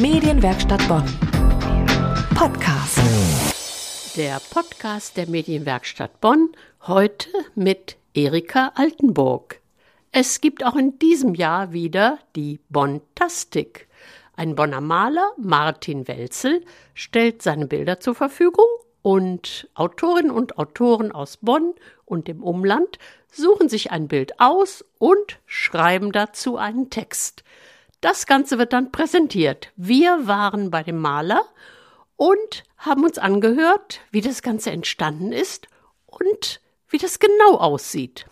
Medienwerkstatt Bonn. Podcast. Der Podcast der Medienwerkstatt Bonn heute mit Erika Altenburg. Es gibt auch in diesem Jahr wieder die Bontastik. Ein Bonner Maler, Martin Welzel, stellt seine Bilder zur Verfügung und Autorinnen und Autoren aus Bonn und dem Umland suchen sich ein Bild aus und schreiben dazu einen Text. Das Ganze wird dann präsentiert. Wir waren bei dem Maler und haben uns angehört, wie das Ganze entstanden ist und wie das genau aussieht.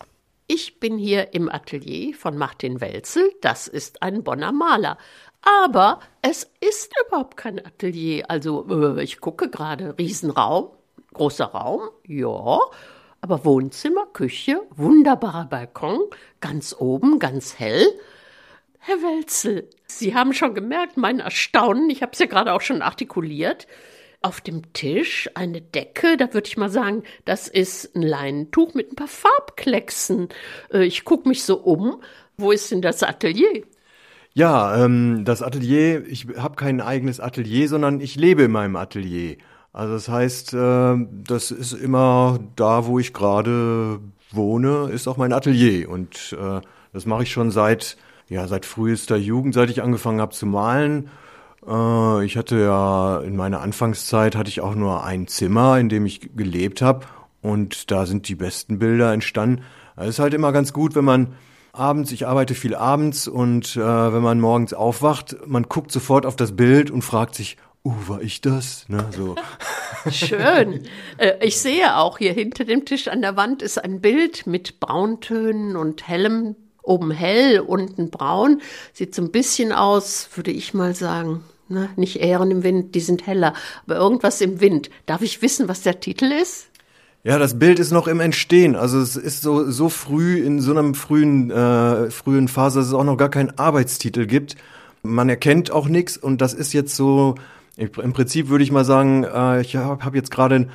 Ich bin hier im Atelier von Martin Welzel, das ist ein Bonner Maler. Aber es ist überhaupt kein Atelier. Also, äh, ich gucke gerade, Riesenraum, großer Raum, ja. Aber Wohnzimmer, Küche, wunderbarer Balkon, ganz oben, ganz hell. Herr Welzel, Sie haben schon gemerkt, mein Erstaunen, ich habe es ja gerade auch schon artikuliert. Auf dem Tisch eine Decke, da würde ich mal sagen, das ist ein Leinentuch mit ein paar Farbklecksen. Äh, ich gucke mich so um. Wo ist denn das Atelier? Ja, ähm, das Atelier, ich habe kein eigenes Atelier, sondern ich lebe in meinem Atelier. Also das heißt, äh, das ist immer da, wo ich gerade wohne, ist auch mein Atelier. Und äh, das mache ich schon seit ja, seit frühester Jugend, seit ich angefangen habe zu malen. Äh, ich hatte ja in meiner Anfangszeit hatte ich auch nur ein Zimmer, in dem ich gelebt habe und da sind die besten Bilder entstanden. Es ist halt immer ganz gut, wenn man abends, ich arbeite viel abends und äh, wenn man morgens aufwacht, man guckt sofort auf das Bild und fragt sich, uh, war ich das? Ne, so. Schön. Äh, ich sehe auch hier hinter dem Tisch an der Wand ist ein Bild mit Brauntönen und hellem oben hell, unten braun. Sieht so ein bisschen aus, würde ich mal sagen. Ne? Nicht Ähren im Wind, die sind heller, aber irgendwas im Wind. Darf ich wissen, was der Titel ist? Ja, das Bild ist noch im Entstehen. Also es ist so, so früh, in so einem frühen, äh, frühen Phase, dass es auch noch gar keinen Arbeitstitel gibt. Man erkennt auch nichts und das ist jetzt so, im Prinzip würde ich mal sagen, äh, ich habe hab jetzt gerade ein,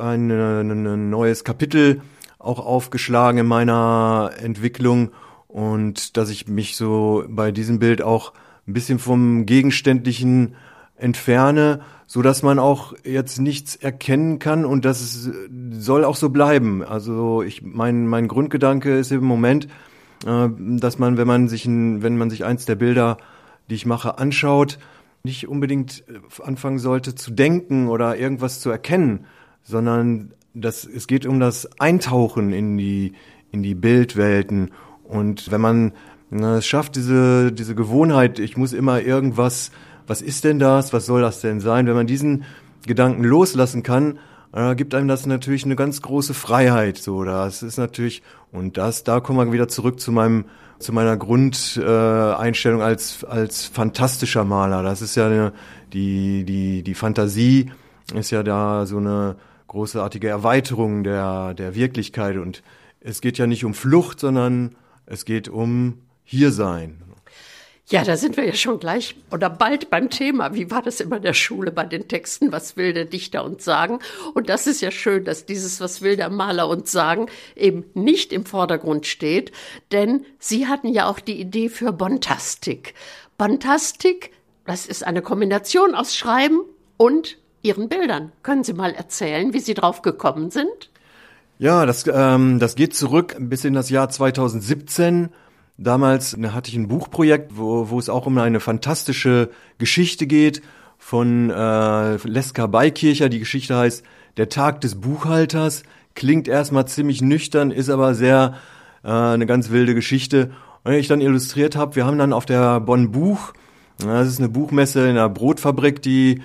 ein, ein neues Kapitel auch aufgeschlagen in meiner Entwicklung und dass ich mich so bei diesem Bild auch ein bisschen vom Gegenständlichen entferne, so dass man auch jetzt nichts erkennen kann und das soll auch so bleiben. Also ich mein mein Grundgedanke ist im Moment, äh, dass man, wenn man sich ein, wenn man sich eins der Bilder, die ich mache, anschaut, nicht unbedingt äh, anfangen sollte zu denken oder irgendwas zu erkennen, sondern dass es geht um das Eintauchen in die in die Bildwelten und wenn man na, es schafft, diese, diese Gewohnheit, ich muss immer irgendwas, was ist denn das, was soll das denn sein, wenn man diesen Gedanken loslassen kann, äh, gibt einem das natürlich eine ganz große Freiheit. So, das ist natürlich, und das, da kommen wir wieder zurück zu meinem, zu meiner Grundeinstellung äh, als, als fantastischer Maler. Das ist ja eine, die, die, die Fantasie ist ja da so eine großartige Erweiterung der, der Wirklichkeit und es geht ja nicht um Flucht, sondern es geht um hier sein. Ja, da sind wir ja schon gleich oder bald beim Thema. Wie war das immer in der Schule bei den Texten? Was will der Dichter uns sagen? Und das ist ja schön, dass dieses Was will der Maler uns sagen eben nicht im Vordergrund steht, denn Sie hatten ja auch die Idee für Bontastik. Bontastik, das ist eine Kombination aus Schreiben und Ihren Bildern. Können Sie mal erzählen, wie Sie drauf gekommen sind? Ja, das, ähm, das geht zurück bis in das Jahr 2017. Damals hatte ich ein Buchprojekt, wo, wo es auch um eine fantastische Geschichte geht von äh, Leska Beikircher. Die Geschichte heißt Der Tag des Buchhalters. Klingt erstmal ziemlich nüchtern, ist aber sehr äh, eine ganz wilde Geschichte. Und ich dann illustriert habe, wir haben dann auf der Bonn Buch, das ist eine Buchmesse in einer Brotfabrik, die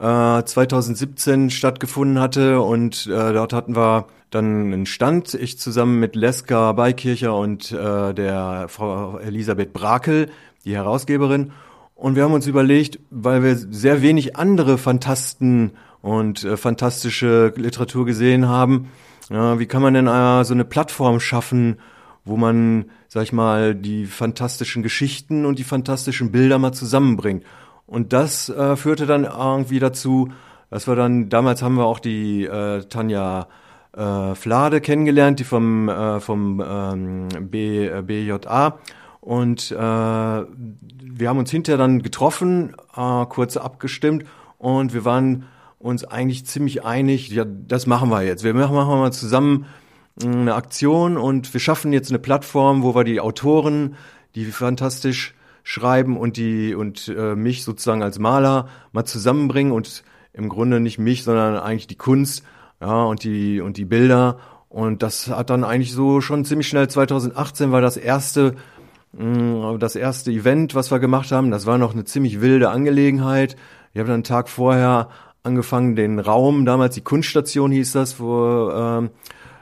äh, 2017 stattgefunden hatte und äh, dort hatten wir dann einen Stand, ich zusammen mit Leska Beikircher und äh, der Frau Elisabeth Brakel, die Herausgeberin. Und wir haben uns überlegt, weil wir sehr wenig andere Fantasten und äh, fantastische Literatur gesehen haben, ja, wie kann man denn äh, so eine Plattform schaffen, wo man, sag ich mal, die fantastischen Geschichten und die fantastischen Bilder mal zusammenbringt. Und das äh, führte dann irgendwie dazu, dass wir dann, damals haben wir auch die äh, Tanja äh, Flade kennengelernt, die vom, äh, vom ähm, B, äh, BJA. Und äh, wir haben uns hinterher dann getroffen, äh, kurz abgestimmt und wir waren uns eigentlich ziemlich einig, ja, das machen wir jetzt. Wir machen, machen wir mal zusammen eine Aktion und wir schaffen jetzt eine Plattform, wo wir die Autoren, die fantastisch schreiben und die und äh, mich sozusagen als Maler mal zusammenbringen und im Grunde nicht mich, sondern eigentlich die Kunst, ja, und die und die Bilder und das hat dann eigentlich so schon ziemlich schnell 2018 war das erste mh, mm, das erste Event, was wir gemacht haben. Das war noch eine ziemlich wilde Angelegenheit. Ich habe dann einen Tag vorher angefangen, den Raum, damals die Kunststation hieß das, wo ähm,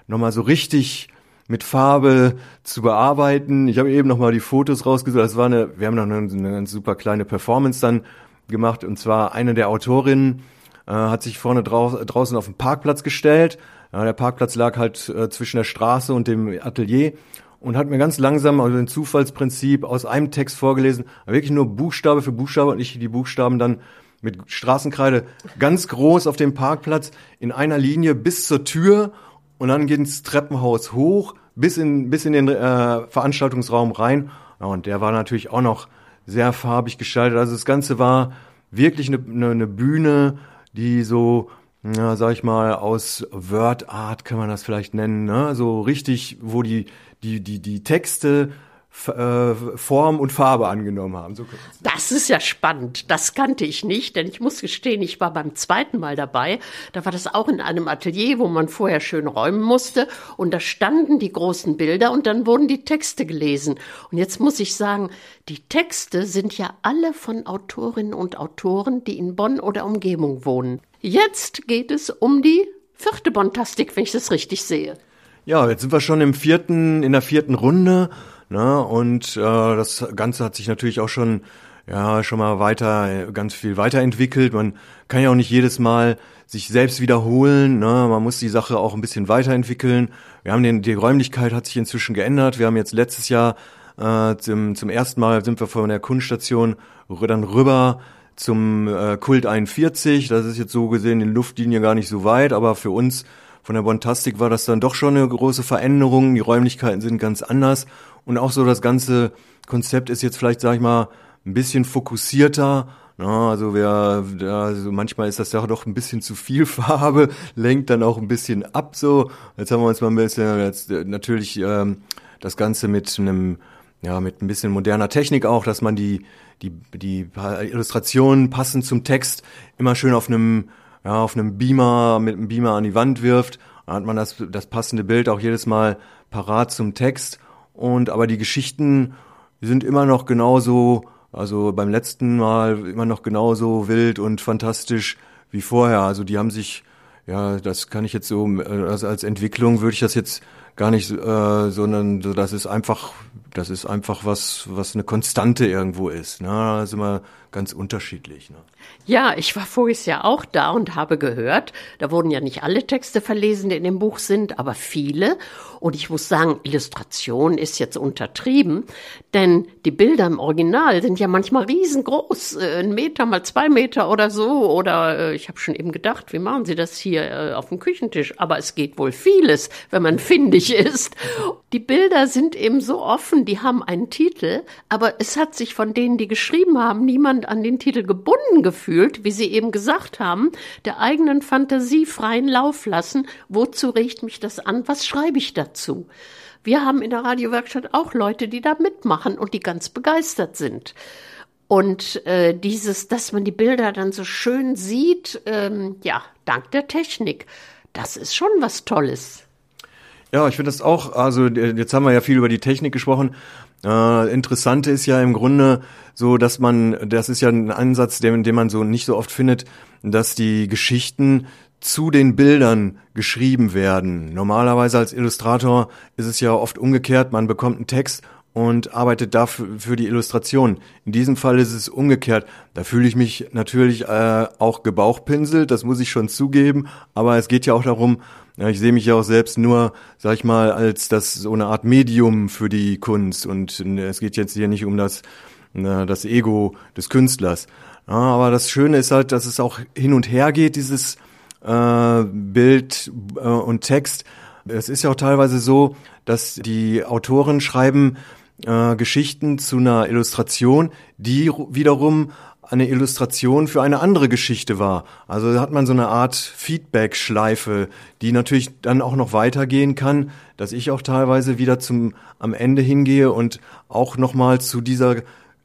nochmal so richtig mit Farbe zu bearbeiten. Ich habe eben nochmal die Fotos rausgesucht. Das war eine, wir haben noch eine, eine ganz super kleine Performance dann gemacht. Und zwar eine der Autorinnen äh, hat sich vorne drau draußen auf den Parkplatz gestellt. Ja, der Parkplatz lag halt äh, zwischen der Straße und dem Atelier und hat mir ganz langsam, also ein Zufallsprinzip, aus einem Text vorgelesen, wirklich nur Buchstabe für Buchstabe und ich die Buchstaben dann mit Straßenkreide ganz groß auf dem Parkplatz in einer Linie bis zur Tür und dann geht ins Treppenhaus hoch bis in, bis in den äh, Veranstaltungsraum rein. Ja, und der war natürlich auch noch sehr farbig gestaltet. Also das Ganze war wirklich eine, eine, eine Bühne, die so, ja, sag ich mal, aus Word Art kann man das vielleicht nennen, ne? so richtig, wo die, die, die, die Texte Form und Farbe angenommen haben. So das ist ja spannend. Das kannte ich nicht, denn ich muss gestehen, ich war beim zweiten Mal dabei. Da war das auch in einem Atelier, wo man vorher schön räumen musste. Und da standen die großen Bilder und dann wurden die Texte gelesen. Und jetzt muss ich sagen, die Texte sind ja alle von Autorinnen und Autoren, die in Bonn oder Umgebung wohnen. Jetzt geht es um die vierte Bontastik, wenn ich das richtig sehe. Ja, jetzt sind wir schon im vierten, in der vierten Runde. Ne? Und äh, das Ganze hat sich natürlich auch schon ja schon mal weiter ganz viel weiterentwickelt. Man kann ja auch nicht jedes Mal sich selbst wiederholen. Ne? Man muss die Sache auch ein bisschen weiterentwickeln. Wir haben den, die Räumlichkeit hat sich inzwischen geändert. Wir haben jetzt letztes Jahr äh, zum, zum ersten Mal sind wir von der Kunststation dann rüber zum äh, Kult 41. Das ist jetzt so gesehen in Luftlinie gar nicht so weit, aber für uns von der Bontastik war das dann doch schon eine große Veränderung. Die Räumlichkeiten sind ganz anders und auch so das ganze Konzept ist jetzt vielleicht, sag ich mal, ein bisschen fokussierter. Na, also wer, also manchmal ist das ja doch ein bisschen zu viel Farbe, lenkt dann auch ein bisschen ab so. Jetzt haben wir uns mal ein bisschen jetzt äh, natürlich ähm, das Ganze mit einem ja mit ein bisschen moderner Technik auch, dass man die die die Illustrationen passend zum Text immer schön auf einem ja auf einem Beamer mit einem Beamer an die Wand wirft. Dann hat man das das passende Bild auch jedes Mal parat zum Text und aber die Geschichten sind immer noch genauso, also beim letzten Mal immer noch genauso wild und fantastisch wie vorher. Also die haben sich, ja, das kann ich jetzt so, also als Entwicklung würde ich das jetzt gar nicht, äh, sondern so, das ist einfach, das ist einfach was, was eine Konstante irgendwo ist. Ne? Ist immer ganz unterschiedlich. Ne? Ja, ich war voriges Jahr auch da und habe gehört, da wurden ja nicht alle Texte verlesen, die in dem Buch sind, aber viele. Und ich muss sagen, Illustration ist jetzt untertrieben, denn die Bilder im Original sind ja manchmal riesengroß, äh, ein Meter mal zwei Meter oder so. Oder äh, ich habe schon eben gedacht, wie machen Sie das hier äh, auf dem Küchentisch? Aber es geht wohl vieles, wenn man findig ist. Die Bilder sind eben so offen, die haben einen Titel, aber es hat sich von denen, die geschrieben haben, niemand an den Titel gebunden gefühlt, wie Sie eben gesagt haben, der eigenen Fantasie freien Lauf lassen. Wozu regt mich das an? Was schreibe ich dazu? Wir haben in der Radiowerkstatt auch Leute, die da mitmachen und die ganz begeistert sind. Und äh, dieses, dass man die Bilder dann so schön sieht, ähm, ja, dank der Technik, das ist schon was Tolles. Ja, ich finde das auch, also jetzt haben wir ja viel über die Technik gesprochen. Äh, Interessante ist ja im Grunde so, dass man, das ist ja ein Ansatz, den, den man so nicht so oft findet, dass die Geschichten zu den Bildern geschrieben werden. Normalerweise als Illustrator ist es ja oft umgekehrt, man bekommt einen Text und arbeitet dafür für die Illustration. In diesem Fall ist es umgekehrt. Da fühle ich mich natürlich äh, auch gebauchpinselt, das muss ich schon zugeben, aber es geht ja auch darum, ja, ich sehe mich ja auch selbst nur, sag ich mal, als das so eine Art Medium für die Kunst. Und es geht jetzt hier nicht um das, das Ego des Künstlers. Ja, aber das Schöne ist halt, dass es auch hin und her geht, dieses äh, Bild äh, und Text. Es ist ja auch teilweise so, dass die Autoren schreiben äh, Geschichten zu einer Illustration, die wiederum eine Illustration für eine andere Geschichte war. Also hat man so eine Art Feedback-Schleife, die natürlich dann auch noch weitergehen kann, dass ich auch teilweise wieder zum am Ende hingehe und auch nochmal zu dieser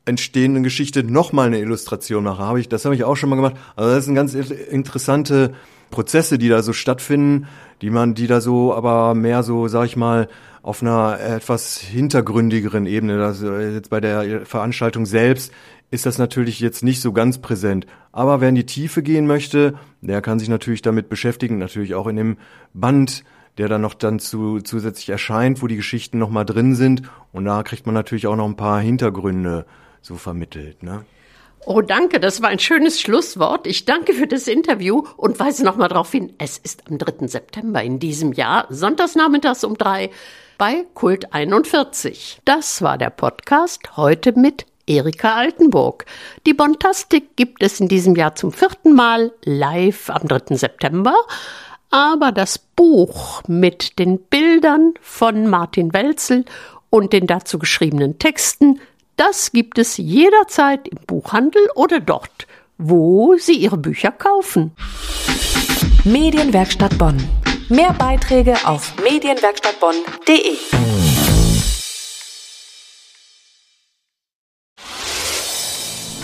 entstehenden Geschichte nochmal eine Illustration mache. Habe ich, das habe ich auch schon mal gemacht. Also das sind ganz interessante Prozesse, die da so stattfinden, die man, die da so, aber mehr so, sag ich mal, auf einer etwas hintergründigeren Ebene. Also jetzt bei der Veranstaltung selbst ist das natürlich jetzt nicht so ganz präsent. Aber wer in die Tiefe gehen möchte, der kann sich natürlich damit beschäftigen, natürlich auch in dem Band, der dann noch dann zu, zusätzlich erscheint, wo die Geschichten nochmal drin sind. Und da kriegt man natürlich auch noch ein paar Hintergründe so vermittelt. Ne? Oh, danke, das war ein schönes Schlusswort. Ich danke für das Interview und weise nochmal darauf hin, es ist am 3. September in diesem Jahr, sonntagsnachmittags um drei bei Kult 41. Das war der Podcast heute mit Erika Altenburg. Die Bontastik gibt es in diesem Jahr zum vierten Mal live am 3. September. Aber das Buch mit den Bildern von Martin Welzel und den dazu geschriebenen Texten, das gibt es jederzeit im Buchhandel oder dort, wo Sie Ihre Bücher kaufen. Medienwerkstatt Bonn. Mehr Beiträge auf medienwerkstattbonn.de.